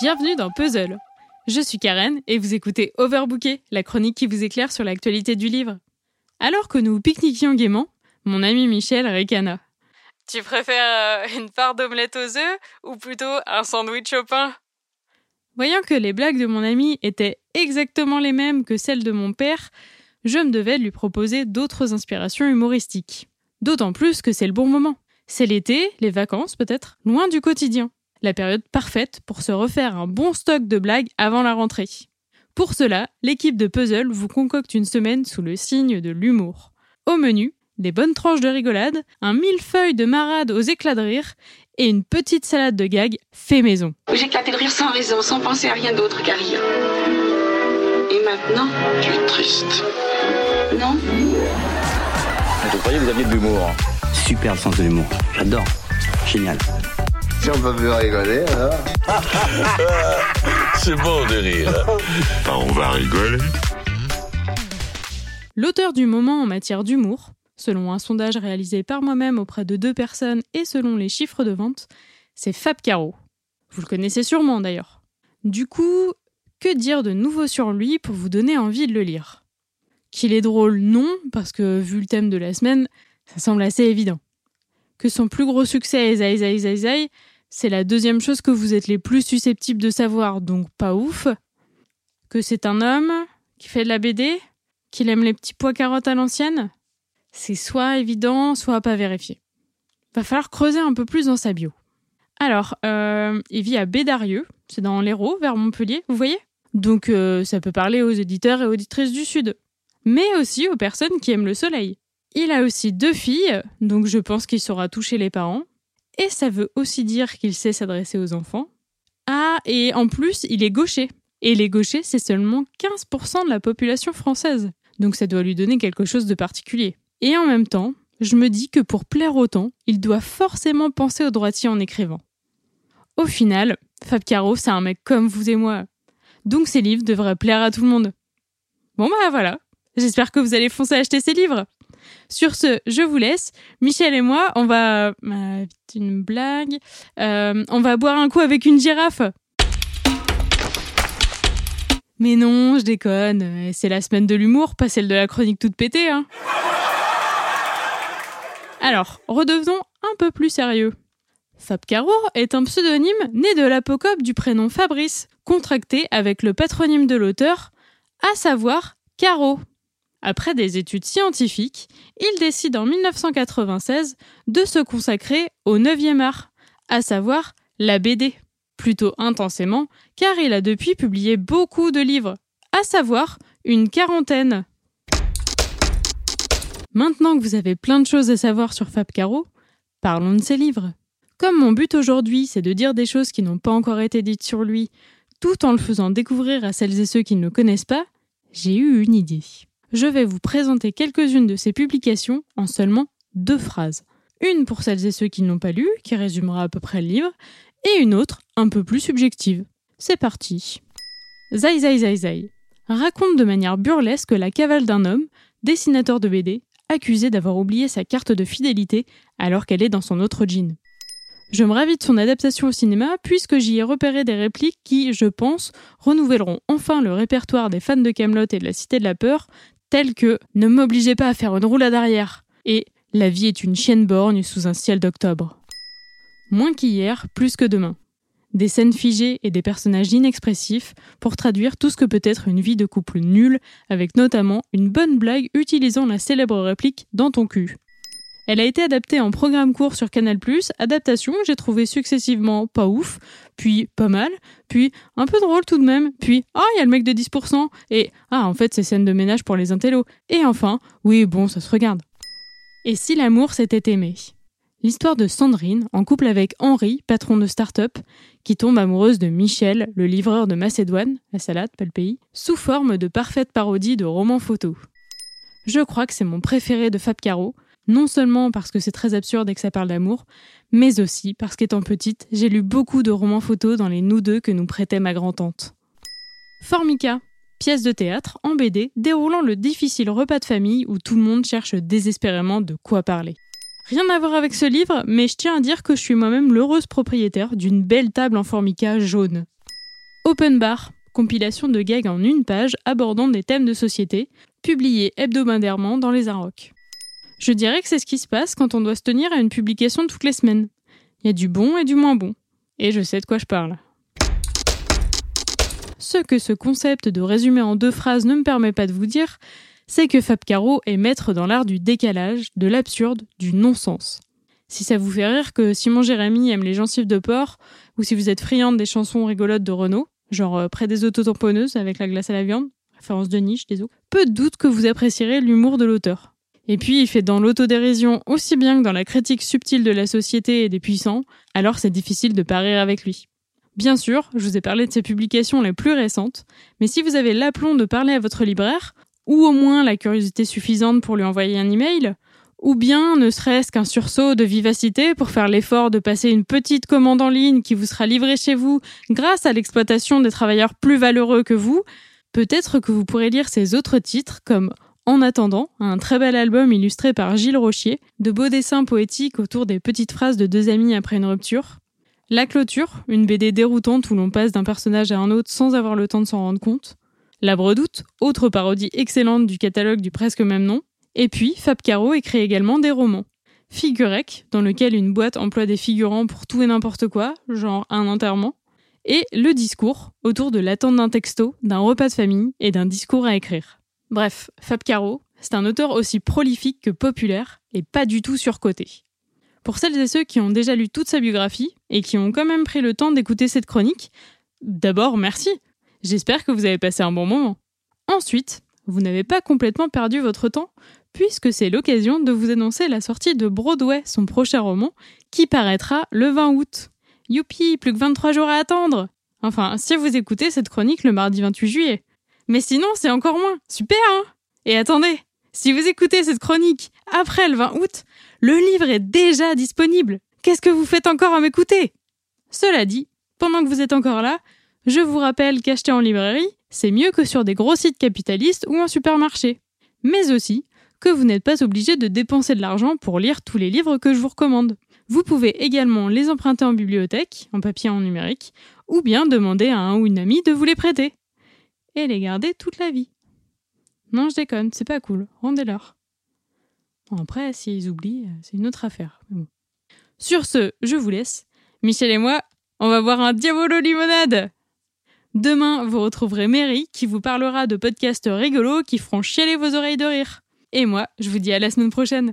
Bienvenue dans Puzzle. Je suis Karen et vous écoutez Overbooké, la chronique qui vous éclaire sur l'actualité du livre. Alors que nous pique-niquions gaiement, mon ami Michel ricana. Tu préfères euh, une part d'omelette aux œufs ou plutôt un sandwich au pain? Voyant que les blagues de mon ami étaient exactement les mêmes que celles de mon père, je me devais lui proposer d'autres inspirations humoristiques. D'autant plus que c'est le bon moment. C'est l'été, les vacances peut-être, loin du quotidien. La période parfaite pour se refaire un bon stock de blagues avant la rentrée. Pour cela, l'équipe de Puzzle vous concocte une semaine sous le signe de l'humour. Au menu, des bonnes tranches de rigolade, un millefeuille de marade aux éclats de rire et une petite salade de gags fait maison. J'éclatais de rire sans raison, sans penser à rien d'autre qu'à rire. Et maintenant, Tu es triste. non? Je croyais que vous aviez de l'humour? Super sens de l'humour. J'adore. Génial. Si on peut plus rigoler, alors C'est bon de rire. Bah, on va rigoler. L'auteur du moment en matière d'humour, selon un sondage réalisé par moi-même auprès de deux personnes et selon les chiffres de vente, c'est Fab Caro. Vous le connaissez sûrement d'ailleurs. Du coup, que dire de nouveau sur lui pour vous donner envie de le lire? Qu'il est drôle, non, parce que vu le thème de la semaine, ça semble assez évident. Que son plus gros succès est Zai Zai Zai c'est la deuxième chose que vous êtes les plus susceptibles de savoir, donc pas ouf. Que c'est un homme qui fait de la BD, qu'il aime les petits pois carottes à l'ancienne, c'est soit évident, soit pas vérifié. Va falloir creuser un peu plus dans sa bio. Alors, euh, il vit à Bédarieux, c'est dans l'Hérault, vers Montpellier, vous voyez? Donc euh, ça peut parler aux éditeurs et auditrices du Sud, mais aussi aux personnes qui aiment le soleil. Il a aussi deux filles, donc je pense qu'il saura toucher les parents. Et ça veut aussi dire qu'il sait s'adresser aux enfants. Ah, et en plus, il est gaucher. Et les gauchers, c'est seulement 15% de la population française. Donc ça doit lui donner quelque chose de particulier. Et en même temps, je me dis que pour plaire autant, il doit forcément penser au droitier en écrivant. Au final, Fab Caro, c'est un mec comme vous et moi. Donc ses livres devraient plaire à tout le monde. Bon bah voilà, j'espère que vous allez foncer acheter ces livres. Sur ce, je vous laisse. Michel et moi, on va... euh, une blague. Euh, on va boire un coup avec une girafe. Mais non, je déconne. C'est la semaine de l'humour, pas celle de la chronique toute pétée, hein. Alors, redevenons un peu plus sérieux. Fab Caro est un pseudonyme né de l'apocope du prénom Fabrice, contracté avec le patronyme de l'auteur, à savoir Caro. Après des études scientifiques, il décide en 1996 de se consacrer au 9e art, à savoir la BD. Plutôt intensément, car il a depuis publié beaucoup de livres, à savoir une quarantaine. Maintenant que vous avez plein de choses à savoir sur Fab Caro, parlons de ses livres. Comme mon but aujourd'hui, c'est de dire des choses qui n'ont pas encore été dites sur lui, tout en le faisant découvrir à celles et ceux qui ne le connaissent pas, j'ai eu une idée. Je vais vous présenter quelques-unes de ses publications en seulement deux phrases. Une pour celles et ceux qui ne l'ont pas lu, qui résumera à peu près le livre, et une autre, un peu plus subjective. C'est parti. Zai Zai Zai Zai raconte de manière burlesque la cavale d'un homme, dessinateur de BD, accusé d'avoir oublié sa carte de fidélité alors qu'elle est dans son autre jean. Je me ravis de son adaptation au cinéma puisque j'y ai repéré des répliques qui, je pense, renouvelleront enfin le répertoire des fans de Camelot et de la Cité de la Peur, tels que Ne m'obligez pas à faire une roulade arrière et La vie est une chienne borgne sous un ciel d'octobre. Moins qu'hier, plus que demain. Des scènes figées et des personnages inexpressifs pour traduire tout ce que peut être une vie de couple nulle, avec notamment une bonne blague utilisant la célèbre réplique dans ton cul. Elle a été adaptée en programme court sur Canal+, adaptation que j'ai trouvée successivement pas ouf, puis pas mal, puis un peu drôle tout de même, puis ah il y a le mec de 10%, et ah en fait c'est scène de ménage pour les intellos, et enfin, oui bon ça se regarde. Et si l'amour s'était aimé? L'histoire de Sandrine, en couple avec Henri, patron de start-up, qui tombe amoureuse de Michel, le livreur de Macédoine, la salade, pas le pays, sous forme de parfaite parodie de roman photo. Je crois que c'est mon préféré de Fab Caro, non seulement parce que c'est très absurde et que ça parle d'amour, mais aussi parce qu'étant petite, j'ai lu beaucoup de romans photos dans les nous deux que nous prêtait ma grand-tante. Formica, pièce de théâtre en BD déroulant le difficile repas de famille où tout le monde cherche désespérément de quoi parler. Rien à voir avec ce livre, mais je tiens à dire que je suis moi-même l'heureuse propriétaire d'une belle table en formica jaune. Open Bar, compilation de gags en une page abordant des thèmes de société, publiés hebdomadairement dans les Arocs. Je dirais que c'est ce qui se passe quand on doit se tenir à une publication toutes les semaines. Il y a du bon et du moins bon. Et je sais de quoi je parle. Ce que ce concept de résumé en deux phrases ne me permet pas de vous dire, c'est que Fab Caro est maître dans l'art du décalage, de l'absurde, du non-sens. Si ça vous fait rire que Simon Jérémy aime les gencives de porc, ou si vous êtes friande des chansons rigolotes de Renault, genre euh, près des autotamponneuses avec la glace à la viande, référence de niche, des os, peu de doute que vous apprécierez l'humour de l'auteur. Et puis il fait dans l'autodérision aussi bien que dans la critique subtile de la société et des puissants, alors c'est difficile de pas rire avec lui. Bien sûr, je vous ai parlé de ses publications les plus récentes, mais si vous avez l'aplomb de parler à votre libraire, ou au moins la curiosité suffisante pour lui envoyer un email, ou bien ne serait-ce qu'un sursaut de vivacité pour faire l'effort de passer une petite commande en ligne qui vous sera livrée chez vous grâce à l'exploitation des travailleurs plus valeureux que vous, peut-être que vous pourrez lire ses autres titres comme En attendant, un très bel album illustré par Gilles Rochier, de beaux dessins poétiques autour des petites phrases de deux amis après une rupture, La clôture, une BD déroutante où l'on passe d'un personnage à un autre sans avoir le temps de s'en rendre compte, La Bredoute, autre parodie excellente du catalogue du presque même nom, et puis, Fab Caro écrit également des romans. Figurec, dans lequel une boîte emploie des figurants pour tout et n'importe quoi, genre un enterrement, et Le discours, autour de l'attente d'un texto, d'un repas de famille et d'un discours à écrire. Bref, Fab Caro, c'est un auteur aussi prolifique que populaire et pas du tout surcoté. Pour celles et ceux qui ont déjà lu toute sa biographie et qui ont quand même pris le temps d'écouter cette chronique, d'abord merci. J'espère que vous avez passé un bon moment. Ensuite, vous n'avez pas complètement perdu votre temps puisque c'est l'occasion de vous annoncer la sortie de Broadway, son prochain roman, qui paraîtra le 20 août. Youpi, plus que 23 jours à attendre Enfin, si vous écoutez cette chronique le mardi 28 juillet. Mais sinon, c'est encore moins. Super, hein Et attendez, si vous écoutez cette chronique après le 20 août, le livre est déjà disponible. Qu'est-ce que vous faites encore à m'écouter? Cela dit, pendant que vous êtes encore là, je vous rappelle qu'acheter en librairie, c'est mieux que sur des gros sites capitalistes ou en supermarché. Mais aussi que vous n'êtes pas obligé de dépenser de l'argent pour lire tous les livres que je vous recommande. Vous pouvez également les emprunter en bibliothèque, en papier en numérique, ou bien demander à un ou une amie de vous les prêter. Et les garder toute la vie. Non, je déconne, c'est pas cool, rendez-leur. après, s'ils oublient, c'est une autre affaire. Sur ce, je vous laisse. Michel et moi, on va boire un Diabolo limonade Demain, vous retrouverez Mary qui vous parlera de podcasts rigolos qui feront chialer vos oreilles de rire. Et moi, je vous dis à la semaine prochaine.